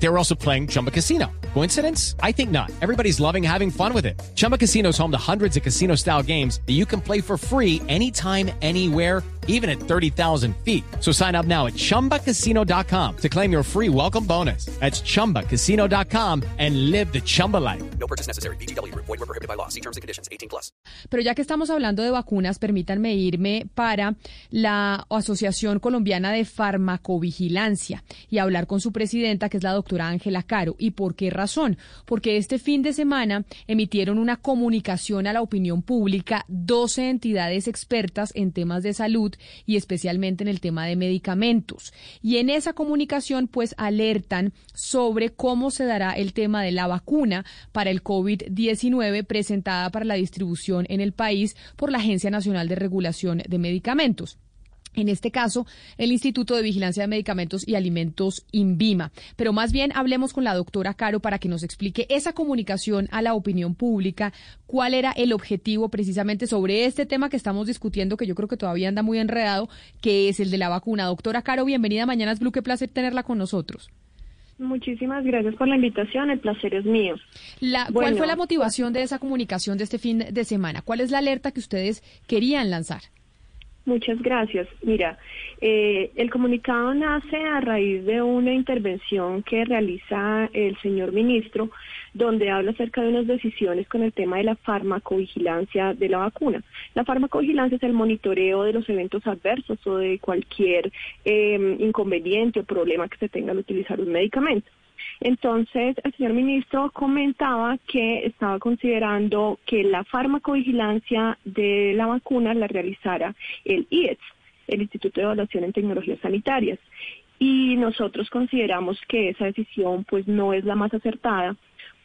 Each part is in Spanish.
They were also playing Chumba Casino. Coincidence? I think not. Everybody's loving having fun with it. Chumba Casino is home to hundreds of casino style games that you can play for free anytime, anywhere, even at 30,000 feet. So sign up now at chumbacasino.com to claim your free welcome bonus. That's chumbacasino.com and live the Chumba life. No purchase necessary. BGW. Void were prohibited by law. See terms and conditions. 18 plus. Pero ya que estamos hablando de vacunas, permítanme irme para la Asociación Colombiana de Farmacovigilancia y hablar con su presidenta, que es la doctora Ángela Caro. ¿Y por qué razón? Porque este fin de semana emitieron una comunicación a la opinión pública 12 entidades expertas en temas de salud y especialmente en el tema de medicamentos. Y en esa comunicación, pues alertan sobre cómo se dará el tema de la vacuna para el COVID-19 presentada para la distribución en el país por la Agencia Nacional de Regulación de Medicamentos. En este caso, el Instituto de Vigilancia de Medicamentos y Alimentos INVIMA. Pero más bien hablemos con la doctora Caro para que nos explique esa comunicación a la opinión pública, cuál era el objetivo precisamente sobre este tema que estamos discutiendo, que yo creo que todavía anda muy enredado, que es el de la vacuna. Doctora Caro, bienvenida a Mañanas Blue, qué placer tenerla con nosotros. Muchísimas gracias por la invitación, el placer es mío. La, ¿Cuál Bueno. fue la motivación de esa comunicación de este fin de semana? ¿Cuál es la alerta que ustedes querían lanzar? Muchas gracias. Mira, eh, el comunicado nace a raíz de una intervención que realiza el señor ministro, donde habla acerca de unas decisiones con el tema de la farmacovigilancia de la vacuna. La farmacovigilancia es el monitoreo de los eventos adversos o de cualquier eh, inconveniente o problema que se tenga al utilizar un medicamento. Entonces, el señor ministro comentaba que estaba considerando que la farmacovigilancia de la vacuna la realizara el IETS, el Instituto de Evaluación en Tecnologías Sanitarias. Y nosotros consideramos que esa decisión pues no es la más acertada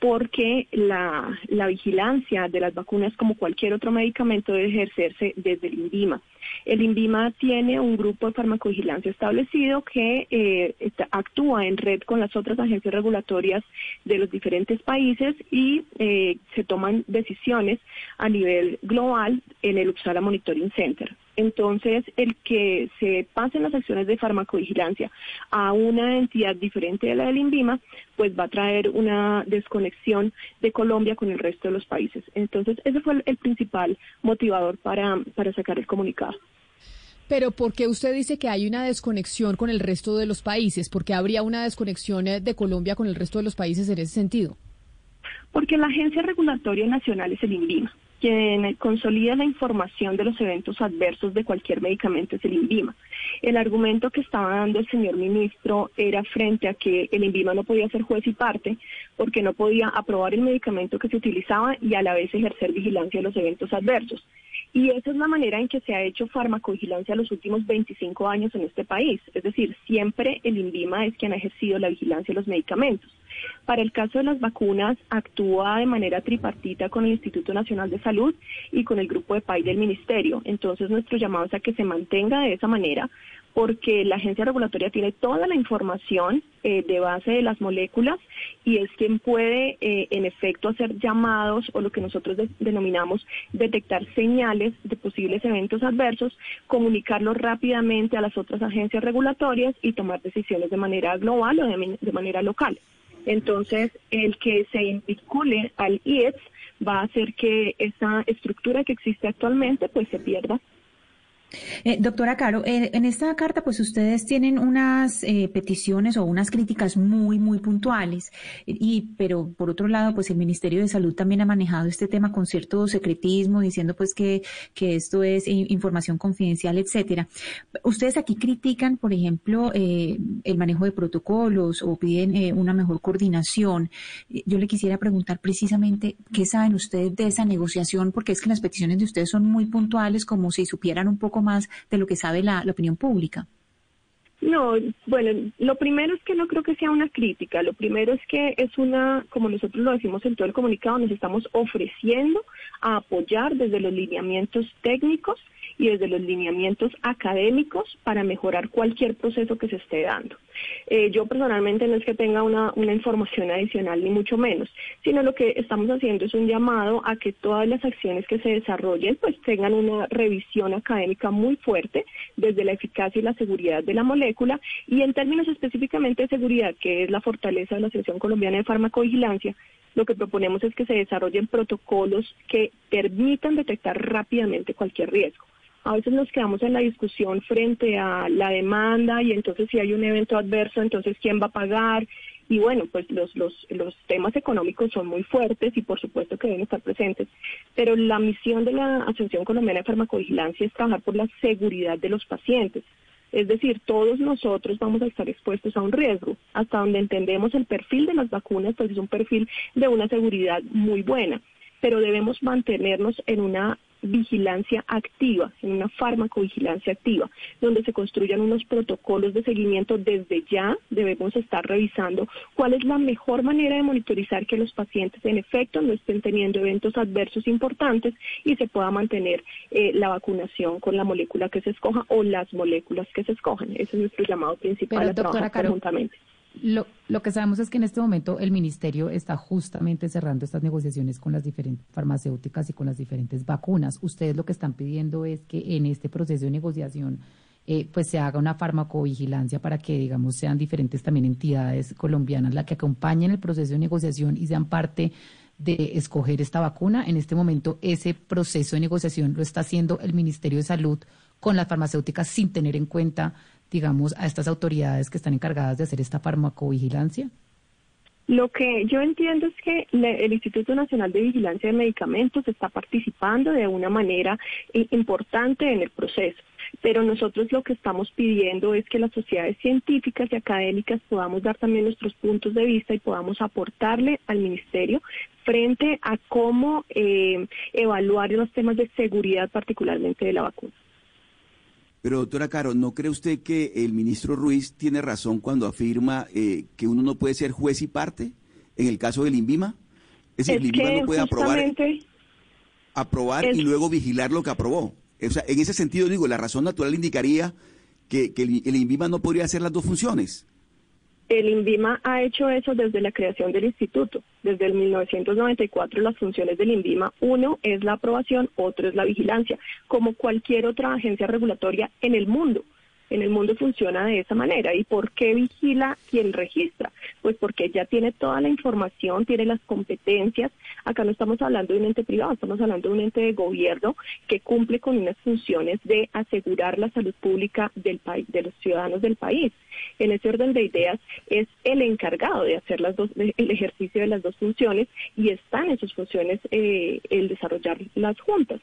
porque la, la vigilancia de las vacunas, como cualquier otro medicamento, debe ejercerse desde el INVIMA. El INVIMA tiene un grupo de farmacovigilancia establecido que eh, actúa en red con las otras agencias regulatorias de los diferentes países y eh, se toman decisiones a nivel global en el Uppsala Monitoring Center. Entonces, el que se pasen las acciones de farmacovigilancia a una entidad diferente de la del INVIMA, pues va a traer una desconexión de Colombia con el resto de los países. Entonces, ese fue el, principal motivador para, para sacar el comunicado. Pero ¿por qué usted dice que hay una desconexión con el resto de los países? ¿Por qué habría una desconexión eh, de Colombia con el resto de los países en ese sentido? Porque la Agencia Regulatoria Nacional es el INVIMA. Quien consolida la información de los eventos adversos de cualquier medicamento es el INVIMA. El argumento que estaba dando el señor ministro era frente a que el INVIMA no podía ser juez y parte porque no podía aprobar el medicamento que se utilizaba y a la vez ejercer vigilancia de los eventos adversos. Y esa es la manera en que se ha hecho farmacovigilancia los últimos 25 años en este país. Es decir, siempre el INVIMA es quien ha ejercido la vigilancia de los medicamentos. Para el caso de las vacunas, actúa de manera tripartita con el Instituto Nacional de Salud y con el grupo de PAI del Ministerio. Entonces, nuestro llamado es a que se mantenga de esa manera, porque la agencia regulatoria tiene toda la información eh, de base de las moléculas y es quien puede, eh, en efecto, hacer llamados o lo que nosotros de- denominamos detectar señales de posibles eventos adversos, comunicarlos rápidamente a las otras agencias regulatorias y tomar decisiones de manera global o de, man- de manera local. Entonces, el que se vincule al IETS va a hacer que esa estructura que existe actualmente pues se pierda. Eh, doctora Caro, eh, en esta carta pues ustedes tienen unas eh, peticiones o unas críticas muy, muy puntuales, y, pero por otro lado pues el Ministerio de Salud también ha manejado este tema con cierto secretismo, diciendo pues que, que esto es información confidencial, etcétera. Ustedes aquí critican, por ejemplo, eh, el manejo de protocolos o piden eh, una mejor coordinación. Eh, Yo le quisiera preguntar precisamente qué saben ustedes de esa negociación, porque es que las peticiones de ustedes son muy puntuales, como si supieran un poco más de lo que sabe la, la opinión pública. No, bueno, lo primero es que no creo que sea una crítica, lo primero es que es una, como nosotros lo decimos en todo el comunicado, nos estamos ofreciendo a apoyar desde los lineamientos técnicos y desde los lineamientos académicos para mejorar cualquier proceso que se esté dando. Eh, yo personalmente no es que tenga una, información adicional, ni mucho menos, sino lo que estamos haciendo es un llamado a que todas las acciones que se desarrollen pues tengan una revisión académica muy fuerte desde la eficacia y la seguridad de la molécula y en términos específicamente de seguridad, que es la fortaleza de la Asociación Colombiana de Farmacovigilancia, lo que proponemos es que se desarrollen protocolos que permitan detectar rápidamente cualquier riesgo. A veces nos quedamos en la discusión frente a la demanda y entonces si hay un evento adverso, entonces quién va a pagar. Y bueno, pues los, los, los temas económicos son muy fuertes y por supuesto que deben estar presentes. Pero la misión de la Asociación Colombiana de Farmacovigilancia es trabajar por la seguridad de los pacientes. Es decir, todos nosotros vamos a estar expuestos a un riesgo. Hasta donde entendemos el perfil de las vacunas, pues es un perfil de una seguridad muy buena, pero debemos mantenernos en una vigilancia activa, en una farmacovigilancia activa, donde se construyan unos protocolos de seguimiento desde ya. Debemos estar revisando cuál es la mejor manera de monitorizar que los pacientes en efecto no estén teniendo eventos adversos importantes y se pueda mantener eh, la vacunación con la molécula que se escoja o las moléculas que se escojan. Ese es nuestro llamado principal a trabajar conjuntamente. Lo, lo, que sabemos es que en este momento el ministerio está justamente cerrando estas negociaciones con las diferentes farmacéuticas y con las diferentes vacunas. Ustedes lo que están pidiendo es que en este proceso de negociación eh, pues se haga una farmacovigilancia para que, digamos, sean diferentes también entidades colombianas las que acompañen el proceso de negociación y sean parte de escoger esta vacuna. En este momento ese proceso de negociación lo está haciendo el Ministerio de Salud con las farmacéuticas sin tener en cuenta digamos, a estas autoridades que están encargadas de hacer esta farmacovigilancia? Lo que yo entiendo es que el Instituto Nacional de Vigilancia de Medicamentos está participando de una manera eh, importante en el proceso, pero nosotros lo que estamos pidiendo es que las sociedades científicas y académicas podamos dar también nuestros puntos de vista y podamos aportarle al Ministerio frente a cómo eh, evaluar los temas de seguridad, particularmente de la vacuna. Pero doctora Caro, ¿no cree usted que el ministro Ruiz tiene razón cuando afirma eh, que uno no puede ser juez y parte en el caso del INVIMA? Es decir, el INVIMA no puede aprobar, aprobar y luego vigilar lo que aprobó. O sea, en ese sentido, digo, la razón natural indicaría que, el, el INVIMA no podría hacer las dos funciones. El INVIMA ha hecho eso desde la creación del instituto. Desde el 1994 las funciones del INVIMA, uno es la aprobación, otro es la vigilancia, como cualquier otra agencia regulatoria en el mundo en el mundo funciona de esa manera. ¿Y por qué vigila quien registra? Pues porque ya tiene toda la información, tiene las competencias. Acá no estamos hablando de un ente privado, estamos hablando de un ente de gobierno que cumple con unas funciones de asegurar la salud pública del país, de los ciudadanos del país. En ese orden de ideas es el encargado de hacer las dos, el ejercicio de las dos funciones y están en sus funciones eh, el desarrollar las juntas.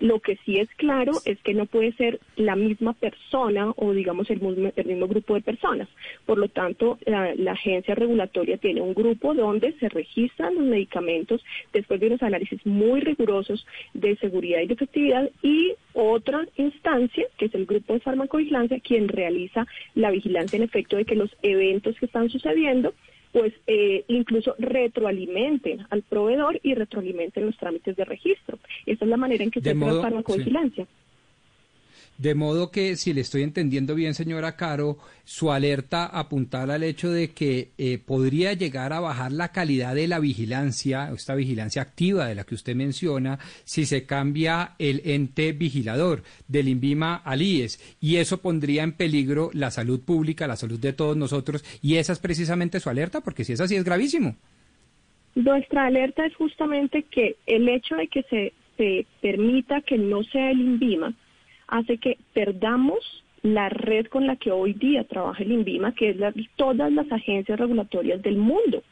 Lo que sí es claro es que no puede ser la misma persona o digamos el mismo, grupo de personas. Por lo tanto, la, agencia regulatoria tiene un grupo donde se registran los medicamentos después de unos análisis muy rigurosos de seguridad y de efectividad y otra instancia, que es el grupo de farmacovigilancia, quien realiza la vigilancia en efecto de que los eventos que están sucediendo pues eh, incluso retroalimenten al proveedor y retroalimenten los trámites de registro. Esa es la manera en que se hace la farmacovigilancia. De modo que, si le estoy entendiendo bien, señora Caro, su alerta apuntala al hecho de que eh, podría llegar a bajar la calidad de la vigilancia, esta vigilancia activa de la que usted menciona, si se cambia el ente vigilador del INVIMA al IES. Y eso pondría en peligro la salud pública, la salud de todos nosotros. Y esa es precisamente su alerta, porque si es así es gravísimo. Nuestra alerta es justamente que el hecho de que se, se permita que no sea el INVIMA, hace que perdamos la red con la que hoy día trabaja el INVIMA, que es la, todas las agencias regulatorias del mundo.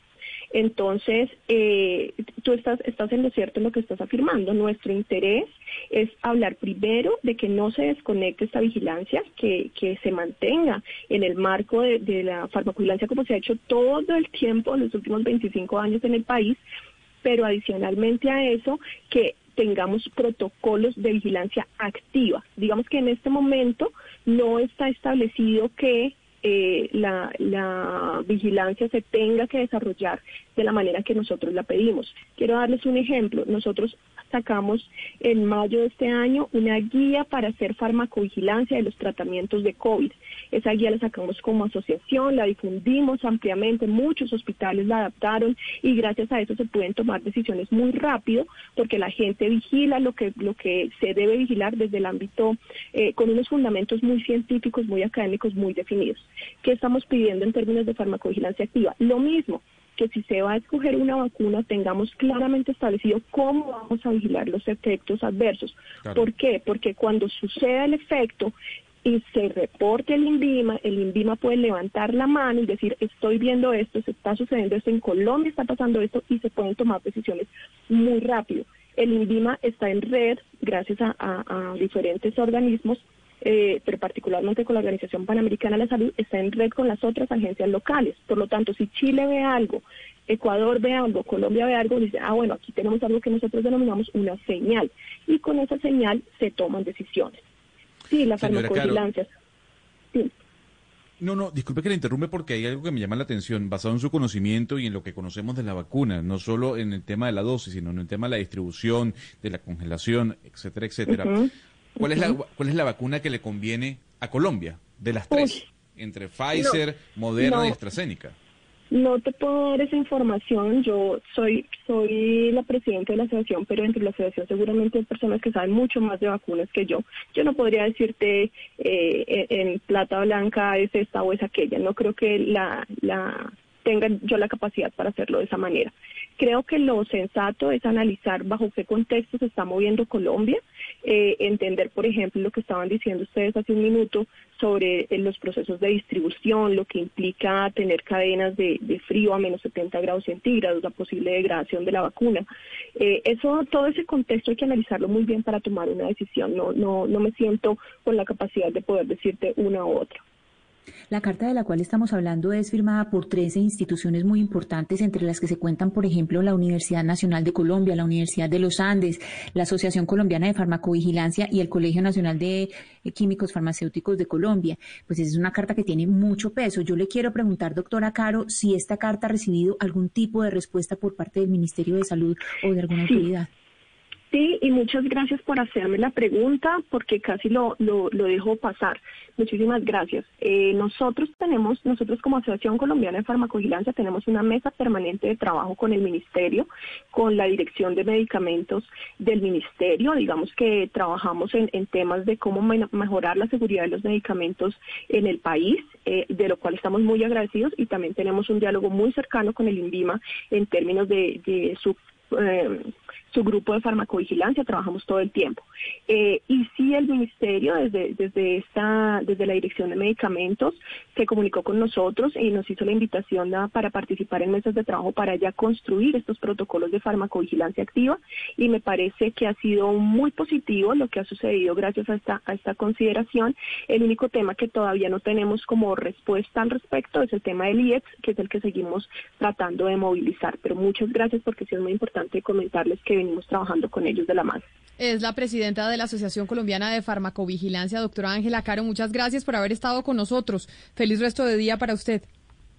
Entonces, eh, tú estás, estás en lo cierto en lo que estás afirmando. Nuestro interés es hablar primero de que no se desconecte esta vigilancia, que, que se mantenga en el marco de, de la farmacovigilancia como se ha hecho todo el tiempo en los últimos 25 años en el país, pero adicionalmente a eso, que tengamos protocolos de vigilancia activa. Digamos que en este momento no está establecido que eh, la, la, vigilancia se tenga que desarrollar de la manera que nosotros la pedimos. Quiero darles un ejemplo. Nosotros sacamos en mayo de este año una guía para hacer farmacovigilancia de los tratamientos de COVID. Esa guía la sacamos como asociación, la difundimos ampliamente, muchos hospitales la adaptaron y gracias a eso se pueden tomar decisiones muy rápido porque la gente vigila lo que, lo que se debe vigilar desde el ámbito eh, con unos fundamentos muy científicos, muy académicos, muy definidos. ¿Qué estamos pidiendo en términos de farmacovigilancia activa? Lo mismo, que si se va a escoger una vacuna tengamos claramente establecido cómo vamos a vigilar los efectos adversos. ¿Por qué? Porque cuando suceda el efecto y se reporte el INVIMA, el INVIMA puede levantar la mano y decir, estoy viendo esto, se está sucediendo esto, en Colombia está pasando esto y se pueden tomar decisiones muy rápido. El INVIMA está en red gracias a diferentes organismos eh, pero particularmente con la Organización Panamericana de la Salud, está en red con las otras agencias locales. Por lo tanto, si Chile ve algo, Ecuador ve algo, Colombia ve algo, dice, ah, bueno, aquí tenemos algo que nosotros denominamos una señal. Y con esa señal se toman decisiones. Sí, la farmacovigilancia. Sí. No, no, disculpe que le interrumpe porque hay algo que me llama la atención, basado en su conocimiento y en lo que conocemos de la vacuna, no solo en el tema de la dosis, sino en el tema de la distribución, de la congelación, etcétera, etcétera. ¿Cuál, es la, ¿Cuál es la vacuna que le conviene a Colombia de las tres? entre Pfizer, Moderna y AstraZeneca. No te puedo dar esa información. Yo soy soy la presidenta de la asociación, pero entre la asociación seguramente hay personas que saben mucho más de vacunas que yo. Yo no podría decirte eh, en plata blanca es esta o es aquella. No creo que la, la tenga yo la capacidad para hacerlo de esa manera. Creo que lo sensato es analizar bajo qué contexto se está moviendo Colombia, eh, entender, por ejemplo, lo que estaban diciendo ustedes hace un minuto sobre eh, los procesos de distribución, lo que implica tener cadenas de, frío a menos 70 grados centígrados, la posible degradación de la vacuna. Eh, eso, todo ese contexto hay que analizarlo muy bien para tomar una decisión. No, no, no me siento con la capacidad de poder decirte una u otra. La carta de la cual estamos hablando es firmada por 13 instituciones muy importantes, entre las que se cuentan, por ejemplo, la Universidad Nacional de Colombia, la Universidad de los Andes, la Asociación Colombiana de Farmacovigilancia y el Colegio Nacional de Químicos Farmacéuticos de Colombia. Pues es una carta que tiene mucho peso. Yo le quiero preguntar, doctora Caro, si esta carta ha recibido algún tipo de respuesta por parte del Ministerio de Salud o de alguna autoridad. Sí, y muchas gracias por hacerme la pregunta, porque casi lo, lo, lo dejo pasar. Muchísimas gracias. Eh, nosotros tenemos, nosotros como Asociación Colombiana de Farmacovigilancia, tenemos una mesa permanente de trabajo con el Ministerio, con la Dirección de Medicamentos del Ministerio. Digamos que trabajamos en, en temas de cómo mejorar la seguridad de los medicamentos en el país, eh, de lo cual estamos muy agradecidos y también tenemos un diálogo muy cercano con el INVIMA en términos de, de su eh, su grupo de farmacovigilancia, trabajamos todo el tiempo. Eh, y sí, el ministerio, desde, desde, esta, desde la Dirección de Medicamentos, se comunicó con nosotros y nos hizo la invitación para participar en mesas de trabajo para ya construir estos protocolos de farmacovigilancia activa. Y me parece que ha sido muy positivo lo que ha sucedido gracias a esta, a esta consideración. El único tema que todavía no tenemos como respuesta al respecto es el tema del IEX, que es el que seguimos tratando de movilizar. Pero muchas gracias porque sí es muy importante comentarles que venimos trabajando con ellos de la mano. Es la presidenta de la Asociación Colombiana de Farmacovigilancia, doctora Ángela Caro. Muchas gracias por haber estado con nosotros. Feliz resto de día para usted.